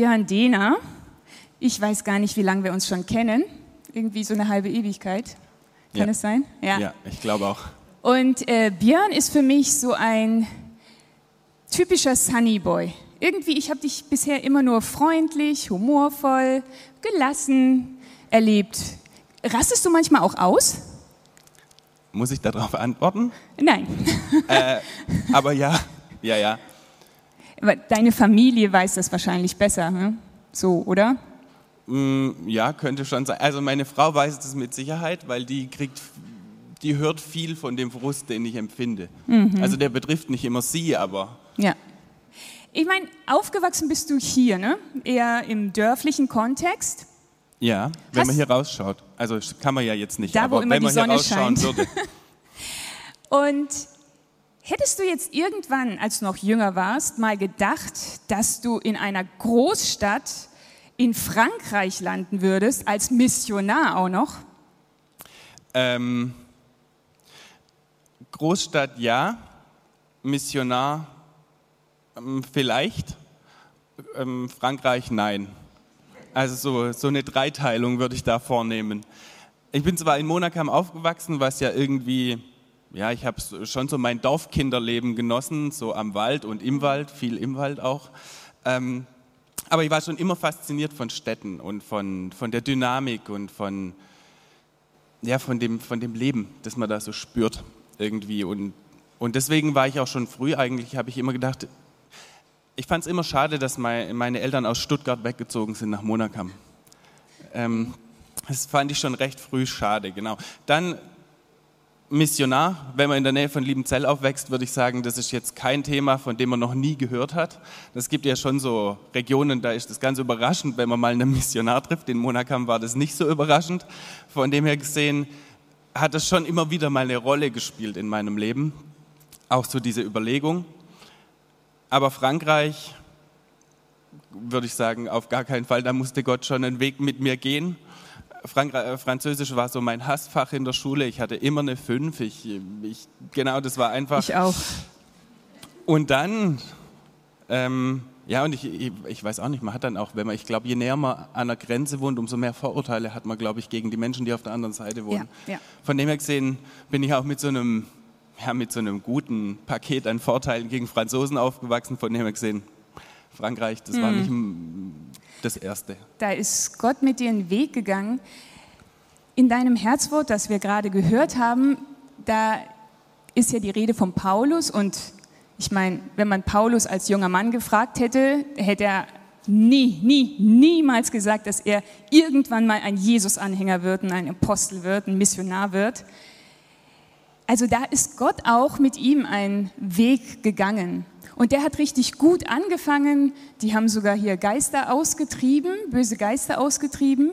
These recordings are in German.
Björn Dehner. Ich weiß gar nicht, wie lange wir uns schon kennen. Irgendwie so eine halbe Ewigkeit. Kann Ja. es sein? Ja, ich glaube auch. Und äh, Björn ist für mich so ein typischer Sunny Boy. Irgendwie, ich habe dich bisher immer nur freundlich, humorvoll, gelassen erlebt. Rastest du manchmal auch aus? Muss ich darauf antworten? Nein. Aber ja, ja, ja. Deine Familie weiß das wahrscheinlich besser, ne? so, oder? Mm, Ja, könnte schon sein. Also meine Frau weiß das mit Sicherheit, weil die kriegt, die hört viel von dem Frust, den ich empfinde. Also der betrifft nicht immer sie, aber Ja. Ich meine, aufgewachsen bist du hier, ne? Eher im dörflichen Kontext. ja, wenn Hast- man hier rausschaut. Also kann man ja jetzt nicht, Da, wo aber immer wenn die man hier rausschauen scheint. würde. Und hättest du jetzt irgendwann, als du noch jünger warst, mal gedacht, dass du in einer Großstadt in Frankreich landen würdest, als Missionar auch noch? Ähm, Großstadt ja, Missionar ähm, vielleicht, ähm, Frankreich nein. Also so, so eine Dreiteilung würde ich da vornehmen. Ich bin zwar in Monakam aufgewachsen, was ja irgendwie, ja, ich habe schon so mein Dorfkinderleben genossen, so am Wald und im Wald, viel im Wald auch. Ähm, aber ich war schon immer fasziniert von Städten und von, von der Dynamik und von, ja, von dem, von dem Leben, das man da so spürt irgendwie. Und, und deswegen war ich auch schon früh eigentlich, habe ich immer gedacht, ich fand es immer schade, dass mein, meine Eltern aus Stuttgart weggezogen sind nach Monakam. Ähm, das fand ich schon recht früh schade, genau. Dann Missionar, wenn man in der Nähe von Liebenzell aufwächst, würde ich sagen, das ist jetzt kein Thema, von dem man noch nie gehört hat. Es gibt ja schon so Regionen, da ist das ganz überraschend, wenn man mal einen Missionar trifft. In Monakam war das nicht so überraschend. Von dem her gesehen hat das schon immer wieder mal eine Rolle gespielt in meinem Leben. Auch so diese Überlegung. Aber Frankreich, würde ich sagen, auf gar keinen Fall, da musste Gott schon einen Weg mit mir gehen. Frankreich, äh, Französisch war so mein Hassfach in der Schule. Ich hatte immer eine 5. Ich, ich, genau, das war einfach. Ich auch. Und dann, ähm, ja, und ich, ich, ich weiß auch nicht, man hat dann auch, wenn man, ich glaube, je näher man an der Grenze wohnt, umso mehr Vorurteile hat man, glaube ich, gegen die Menschen, die auf der anderen Seite wohnen. Ja, ja. Von dem her gesehen bin ich auch mit so einem, ja, mit so einem guten Paket an Vorteilen gegen Franzosen aufgewachsen. Von dem her gesehen, Frankreich, das war nicht das Erste. Da ist Gott mit dir einen Weg gegangen. In deinem Herzwort, das wir gerade gehört haben, da ist ja die Rede von Paulus. Und ich meine, wenn man Paulus als junger Mann gefragt hätte, hätte er nie, nie, niemals gesagt, dass er irgendwann mal ein Jesus-Anhänger wird ein Apostel wird, ein Missionar wird. Also da ist Gott auch mit ihm einen Weg gegangen. Und der hat richtig gut angefangen. Die haben sogar hier Geister ausgetrieben, böse Geister ausgetrieben.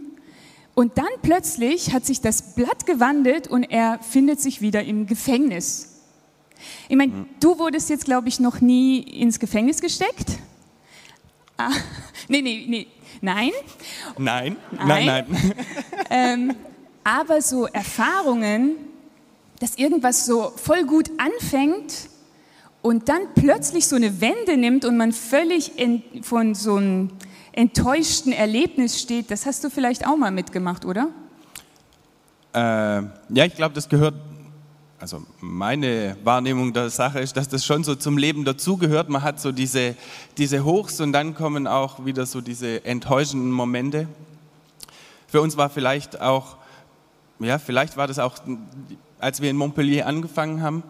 Und dann plötzlich hat sich das Blatt gewandelt und er findet sich wieder im Gefängnis. Ich meine, du wurdest jetzt, glaube ich, noch nie ins Gefängnis gesteckt? Ah, nee, nee, nee, nein. Nein, Nein. nein, nein. Ähm, aber so Erfahrungen, dass irgendwas so voll gut anfängt und dann plötzlich so eine Wende nimmt und man völlig in, von so einem enttäuschten Erlebnis steht, das hast du vielleicht auch mal mitgemacht, oder? Äh, ja, ich glaube, das gehört, also meine Wahrnehmung der Sache ist, dass das schon so zum Leben dazugehört. Man hat so diese, diese Hochs und dann kommen auch wieder so diese enttäuschenden Momente. Für uns war vielleicht auch, ja, vielleicht war das auch, als wir in Montpellier angefangen haben,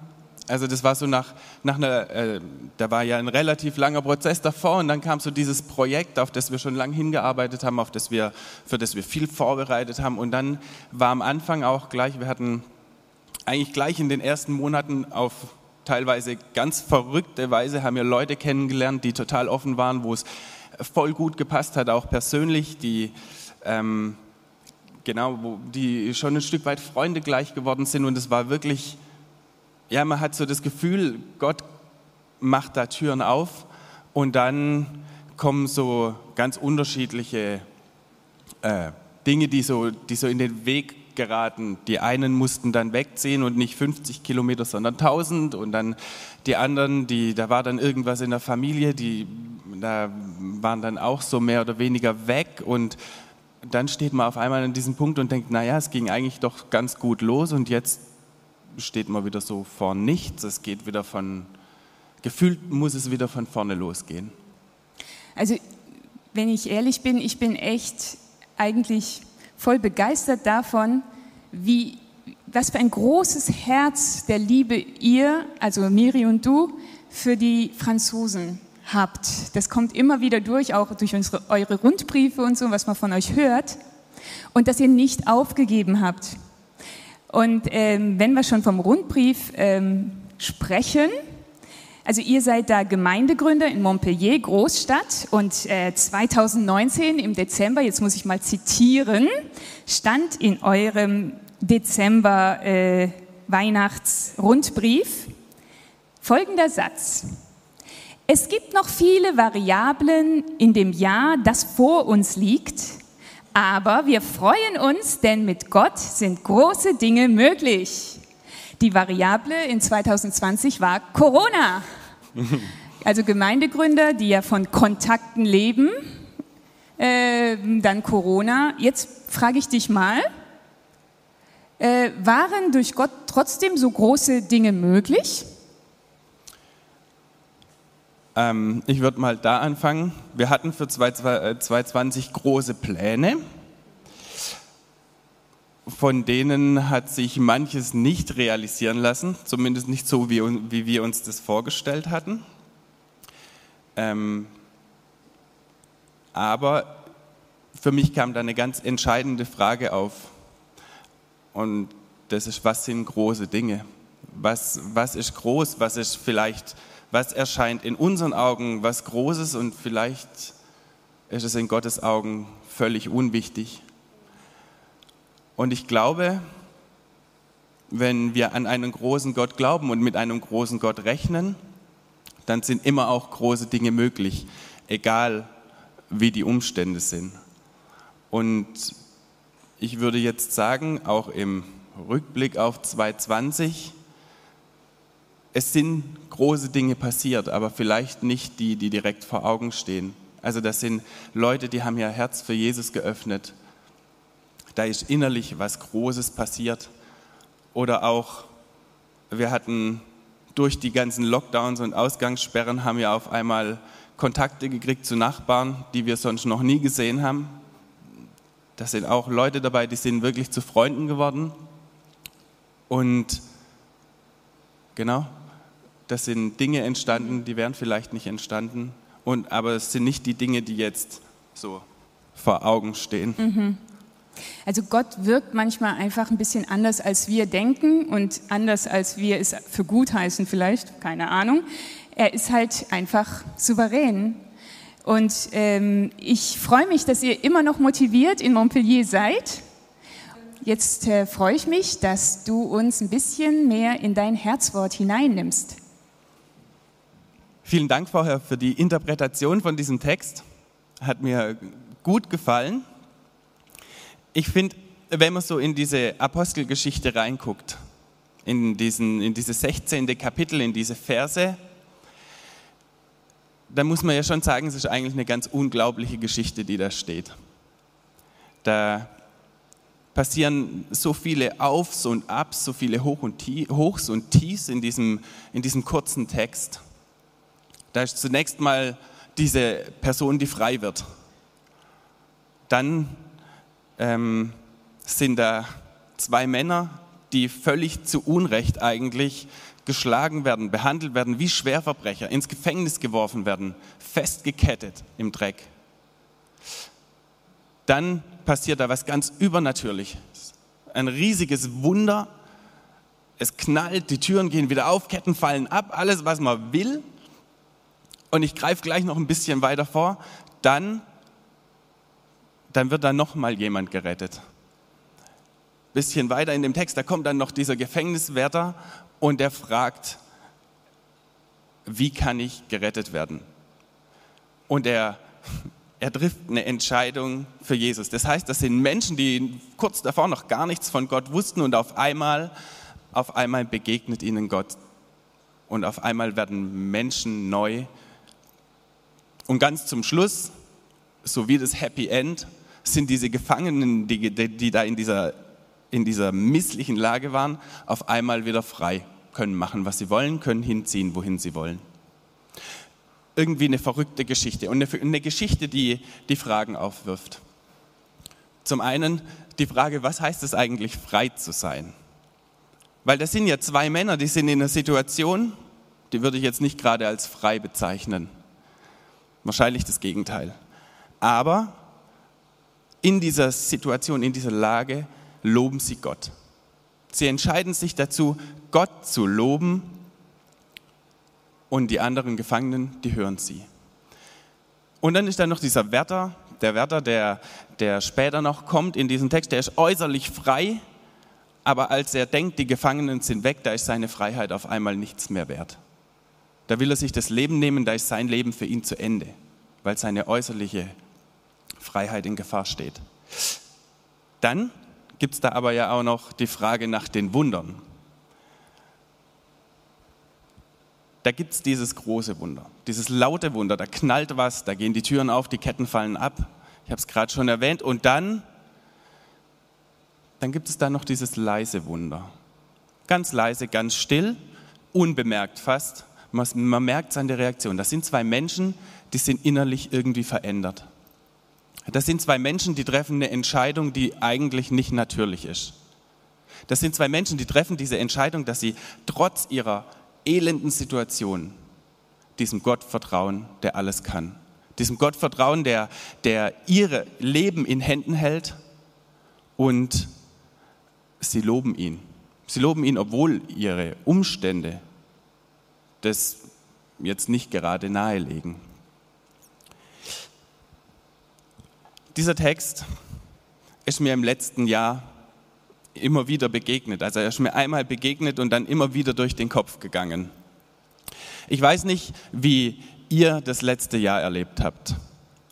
also das war so nach, nach einer, äh, da war ja ein relativ langer Prozess davor und dann kam so dieses Projekt, auf das wir schon lange hingearbeitet haben, auf das wir, für das wir viel vorbereitet haben. Und dann war am Anfang auch gleich, wir hatten eigentlich gleich in den ersten Monaten auf teilweise ganz verrückte Weise haben wir Leute kennengelernt, die total offen waren, wo es voll gut gepasst hat, auch persönlich, die, ähm, genau, wo, die schon ein Stück weit Freunde gleich geworden sind. Und es war wirklich, ja, man hat so das Gefühl, Gott macht da Türen auf und dann kommen so ganz unterschiedliche äh, Dinge, die so, die so in den Weg geraten. Die einen mussten dann wegziehen und nicht 50 Kilometer, sondern 1000 und dann die anderen, die, da war dann irgendwas in der Familie, die da waren dann auch so mehr oder weniger weg und dann steht man auf einmal an diesem Punkt und denkt, naja, es ging eigentlich doch ganz gut los und jetzt steht man wieder so vor nichts. Es geht wieder von, gefühlt muss es wieder von vorne losgehen. Also, wenn ich ehrlich bin, ich bin echt eigentlich voll begeistert davon, wie, was für ein großes Herz der Liebe ihr, also Miri und du, für die Franzosen habt. Das kommt immer wieder durch, auch durch unsere, eure Rundbriefe und so, was man von euch hört. Und dass ihr nicht aufgegeben habt. Und ähm, wenn wir schon vom Rundbrief ähm, sprechen, also ihr seid da Gemeindegründer in Montpellier, Großstadt. Und äh, 2019 im Dezember, jetzt muss ich mal zitieren, stand in eurem Dezember äh, Weihnachtsrundbrief folgender Satz. Es gibt noch viele Variablen in dem Jahr, das vor uns liegt, aber wir freuen uns, denn mit Gott sind große Dinge möglich. Die Variable in 2020 war Corona. Also Gemeindegründer, die ja von Kontakten leben, äh, dann Corona. Jetzt frage ich dich mal, äh, waren durch Gott trotzdem so große Dinge möglich? Ähm, ich würde mal da anfangen. Wir hatten für 2020 äh, große Pläne von denen hat sich manches nicht realisieren lassen, zumindest nicht so, wie, wie wir uns das vorgestellt hatten. Ähm, aber für mich kam da eine ganz entscheidende Frage auf. Und das ist, was sind große Dinge? Was, was ist groß? Was ist vielleicht, was erscheint in unseren Augen was Großes und vielleicht ist es in Gottes Augen völlig unwichtig? Und ich glaube, wenn wir an einen großen Gott glauben und mit einem großen Gott rechnen, dann sind immer auch große Dinge möglich, egal wie die Umstände sind. Und ich würde jetzt sagen, auch im Rückblick auf 2020, es sind große Dinge passiert, aber vielleicht nicht die, die direkt vor Augen stehen. Also das sind Leute, die haben ihr Herz für Jesus geöffnet da ist innerlich was Großes passiert. Oder auch, wir hatten durch die ganzen Lockdowns und Ausgangssperren haben wir auf einmal Kontakte gekriegt zu Nachbarn, die wir sonst noch nie gesehen haben. Da sind auch Leute dabei, die sind wirklich zu Freunden geworden. Und genau, das sind Dinge entstanden, die wären vielleicht nicht entstanden. Und, aber es sind nicht die Dinge, die jetzt so vor Augen stehen. Mhm. Also Gott wirkt manchmal einfach ein bisschen anders, als wir denken und anders, als wir es für gut heißen vielleicht, keine Ahnung. Er ist halt einfach souverän. Und ähm, ich freue mich, dass ihr immer noch motiviert in Montpellier seid. Jetzt äh, freue ich mich, dass du uns ein bisschen mehr in dein Herzwort hineinnimmst. Vielen Dank vorher für die Interpretation von diesem Text. Hat mir gut gefallen ich finde, wenn man so in diese Apostelgeschichte reinguckt, in, diesen, in diese 16. Kapitel, in diese Verse, dann muss man ja schon sagen, es ist eigentlich eine ganz unglaubliche Geschichte, die da steht. Da passieren so viele Aufs und Abs, so viele Hoch und Hochs und Tiefs in diesem, in diesem kurzen Text. Da ist zunächst mal diese Person, die frei wird. Dann ähm, sind da zwei Männer, die völlig zu Unrecht eigentlich geschlagen werden, behandelt werden wie Schwerverbrecher, ins Gefängnis geworfen werden, festgekettet im Dreck. Dann passiert da was ganz Übernatürliches. Ein riesiges Wunder. es knallt, die Türen gehen wieder auf, Ketten fallen ab, alles, was man will. Und ich greife gleich noch ein bisschen weiter vor. Dann, dann wird da noch mal jemand gerettet. Bisschen weiter in dem Text, da kommt dann noch dieser Gefängniswärter und der fragt, wie kann ich gerettet werden? Und er, er trifft eine Entscheidung für Jesus. Das heißt, das sind Menschen, die kurz davor noch gar nichts von Gott wussten und auf einmal auf einmal begegnet ihnen Gott und auf einmal werden Menschen neu. Und ganz zum Schluss, so wie das Happy End, sind diese Gefangenen, die, die da in dieser, in dieser misslichen Lage waren, auf einmal wieder frei, können machen, was sie wollen, können hinziehen, wohin sie wollen. Irgendwie eine verrückte Geschichte und eine, eine Geschichte, die die Fragen aufwirft. Zum einen die Frage, was heißt es eigentlich, frei zu sein? Weil das sind ja zwei Männer, die sind in einer Situation, die würde ich jetzt nicht gerade als frei bezeichnen. Wahrscheinlich das Gegenteil. Aber in dieser Situation, in dieser Lage loben sie Gott. Sie entscheiden sich dazu, Gott zu loben und die anderen Gefangenen, die hören sie. Und dann ist da noch dieser Wärter, der Wärter, der, der später noch kommt in diesem Text, der ist äußerlich frei, aber als er denkt, die Gefangenen sind weg, da ist seine Freiheit auf einmal nichts mehr wert. Da will er sich das Leben nehmen, da ist sein Leben für ihn zu Ende, weil seine äußerliche Freiheit in Gefahr steht. Dann gibt es da aber ja auch noch die Frage nach den Wundern. Da gibt es dieses große Wunder, dieses laute Wunder, da knallt was, da gehen die Türen auf, die Ketten fallen ab. Ich habe es gerade schon erwähnt. Und dann dann gibt es da noch dieses leise Wunder. Ganz leise, ganz still, unbemerkt fast. Man, man merkt es an der Reaktion. Das sind zwei Menschen, die sind innerlich irgendwie verändert. Das sind zwei Menschen, die treffen eine Entscheidung, die eigentlich nicht natürlich ist. Das sind zwei Menschen, die treffen diese Entscheidung, dass sie trotz ihrer elenden Situation diesem Gott vertrauen, der alles kann. Diesem Gott vertrauen, der, der ihre Leben in Händen hält und sie loben ihn. Sie loben ihn, obwohl ihre Umstände das jetzt nicht gerade nahelegen. Dieser Text ist mir im letzten Jahr immer wieder begegnet. Also er ist mir einmal begegnet und dann immer wieder durch den Kopf gegangen. Ich weiß nicht, wie ihr das letzte Jahr erlebt habt,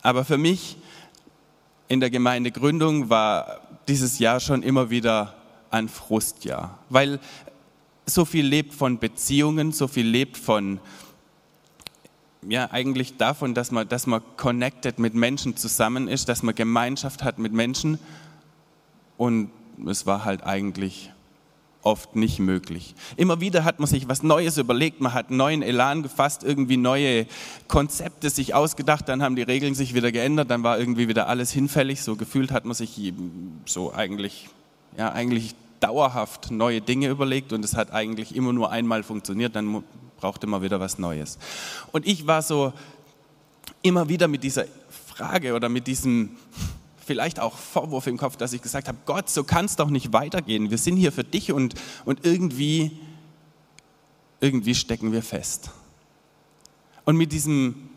aber für mich in der Gemeindegründung war dieses Jahr schon immer wieder an Frust, ja. Weil so viel lebt von Beziehungen, so viel lebt von, ja, eigentlich davon, dass man, dass man connected mit Menschen zusammen ist, dass man Gemeinschaft hat mit Menschen. Und es war halt eigentlich oft nicht möglich. Immer wieder hat man sich was Neues überlegt, man hat neuen Elan gefasst, irgendwie neue Konzepte sich ausgedacht, dann haben die Regeln sich wieder geändert, dann war irgendwie wieder alles hinfällig, so gefühlt hat man sich so eigentlich, ja, eigentlich dauerhaft neue Dinge überlegt und es hat eigentlich immer nur einmal funktioniert, dann brauchte man wieder was Neues. Und ich war so immer wieder mit dieser Frage oder mit diesem vielleicht auch Vorwurf im Kopf, dass ich gesagt habe, Gott, so kann es doch nicht weitergehen. Wir sind hier für dich und, und irgendwie, irgendwie stecken wir fest. Und mit diesem,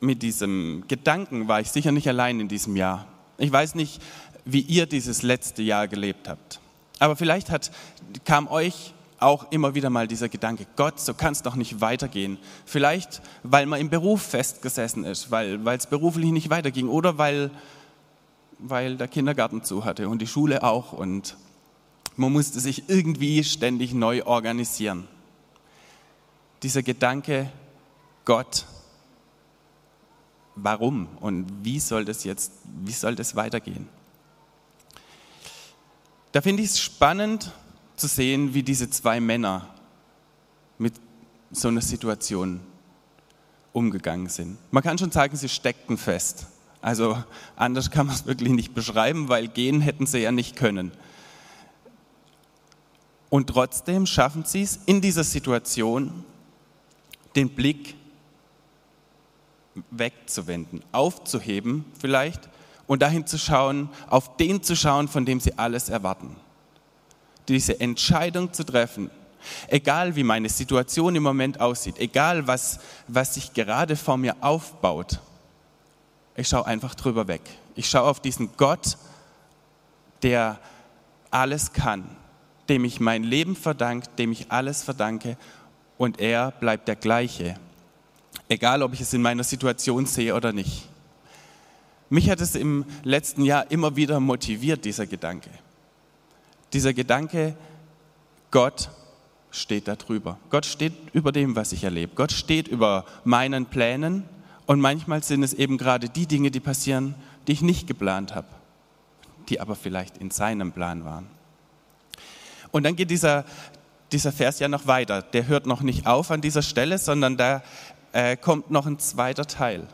mit diesem Gedanken war ich sicher nicht allein in diesem Jahr. Ich weiß nicht, wie ihr dieses letzte Jahr gelebt habt. Aber vielleicht hat, kam euch auch immer wieder mal dieser Gedanke, Gott, so kann es doch nicht weitergehen. Vielleicht, weil man im Beruf festgesessen ist, weil es beruflich nicht weiterging oder weil, weil der Kindergarten zu hatte und die Schule auch und man musste sich irgendwie ständig neu organisieren. Dieser Gedanke, Gott, warum und wie soll das jetzt, wie soll das weitergehen? Da finde ich es spannend zu sehen, wie diese zwei Männer mit so einer Situation umgegangen sind. Man kann schon sagen, sie steckten fest. Also anders kann man es wirklich nicht beschreiben, weil gehen hätten sie ja nicht können. Und trotzdem schaffen sie es in dieser Situation, den Blick wegzuwenden, aufzuheben vielleicht und dahin zu schauen, auf den zu schauen, von dem sie alles erwarten. diese Entscheidung zu treffen, egal wie meine Situation im Moment aussieht, egal was, was sich gerade vor mir aufbaut, ich schaue einfach drüber weg. Ich schaue auf diesen Gott, der alles kann, dem ich mein Leben verdanke, dem ich alles verdanke und er bleibt der gleiche, egal ob ich es in meiner Situation sehe oder nicht. Mich hat es im letzten Jahr immer wieder motiviert, dieser Gedanke. Dieser Gedanke, Gott steht da drüber. Gott steht über dem, was ich erlebe. Gott steht über meinen Plänen und manchmal sind es eben gerade die Dinge, die passieren, die ich nicht geplant habe, die aber vielleicht in seinem Plan waren. Und dann geht dieser, dieser Vers ja noch weiter. Der hört noch nicht auf an dieser Stelle, sondern da äh, kommt noch ein zweiter Teil.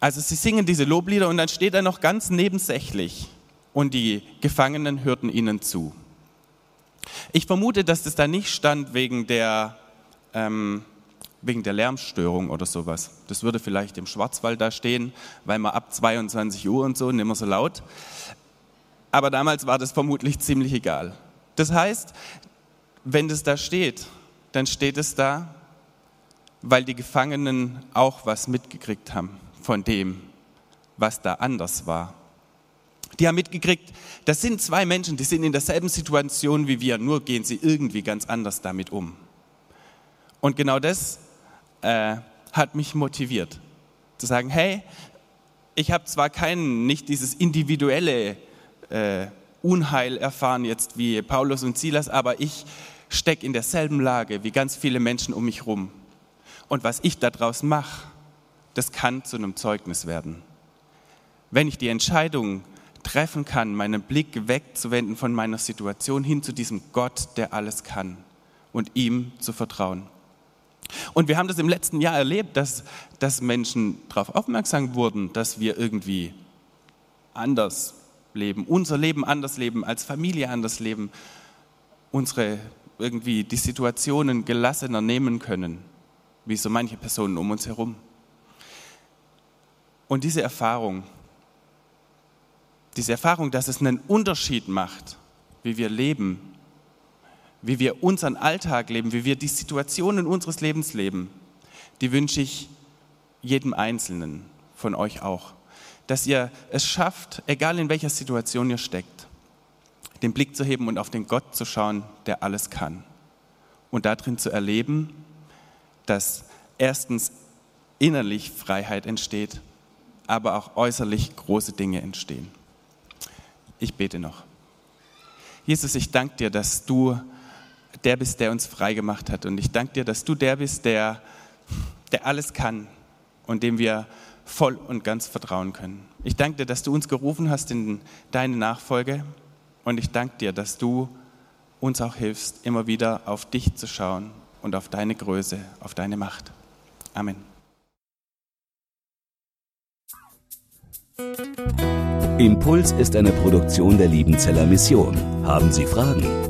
Also sie singen diese Loblieder und dann steht er noch ganz nebensächlich und die Gefangenen hörten ihnen zu. Ich vermute, dass das da nicht stand wegen der, ähm, wegen der Lärmstörung oder sowas. Das würde vielleicht im Schwarzwald da stehen, weil man ab 22 Uhr und so nicht mehr so laut. Aber damals war das vermutlich ziemlich egal. Das heißt, wenn das da steht, dann steht es da, weil die Gefangenen auch was mitgekriegt haben von dem, was da anders war. Die haben mitgekriegt, das sind zwei Menschen, die sind in derselben Situation wie wir, nur gehen sie irgendwie ganz anders damit um. Und genau das äh, hat mich motiviert, zu sagen, hey, ich habe zwar kein, nicht dieses individuelle äh, Unheil erfahren jetzt wie Paulus und Silas, aber ich stecke in derselben Lage wie ganz viele Menschen um mich herum. Und was ich daraus mache, das kann zu einem Zeugnis werden. Wenn ich die Entscheidung treffen kann, meinen Blick wegzuwenden von meiner Situation hin zu diesem Gott, der alles kann und ihm zu vertrauen. Und wir haben das im letzten Jahr erlebt, dass, dass Menschen darauf aufmerksam wurden, dass wir irgendwie anders leben, unser Leben anders leben, als Familie anders leben, unsere irgendwie die Situationen gelassener nehmen können, wie so manche Personen um uns herum. Und diese Erfahrung, diese Erfahrung, dass es einen Unterschied macht, wie wir leben, wie wir unseren Alltag leben, wie wir die Situationen unseres Lebens leben, die wünsche ich jedem Einzelnen von euch auch. Dass ihr es schafft, egal in welcher Situation ihr steckt, den Blick zu heben und auf den Gott zu schauen, der alles kann. Und darin zu erleben, dass erstens innerlich Freiheit entsteht aber auch äußerlich große Dinge entstehen. Ich bete noch. Jesus, ich danke dir, dass du der bist, der uns frei gemacht hat. Und ich danke dir, dass du der bist, der, der alles kann und dem wir voll und ganz vertrauen können. Ich danke dir, dass du uns gerufen hast in deine Nachfolge. Und ich danke dir, dass du uns auch hilfst, immer wieder auf dich zu schauen und auf deine Größe, auf deine Macht. Amen. Impuls ist eine Produktion der Liebenzeller Mission. Haben Sie Fragen?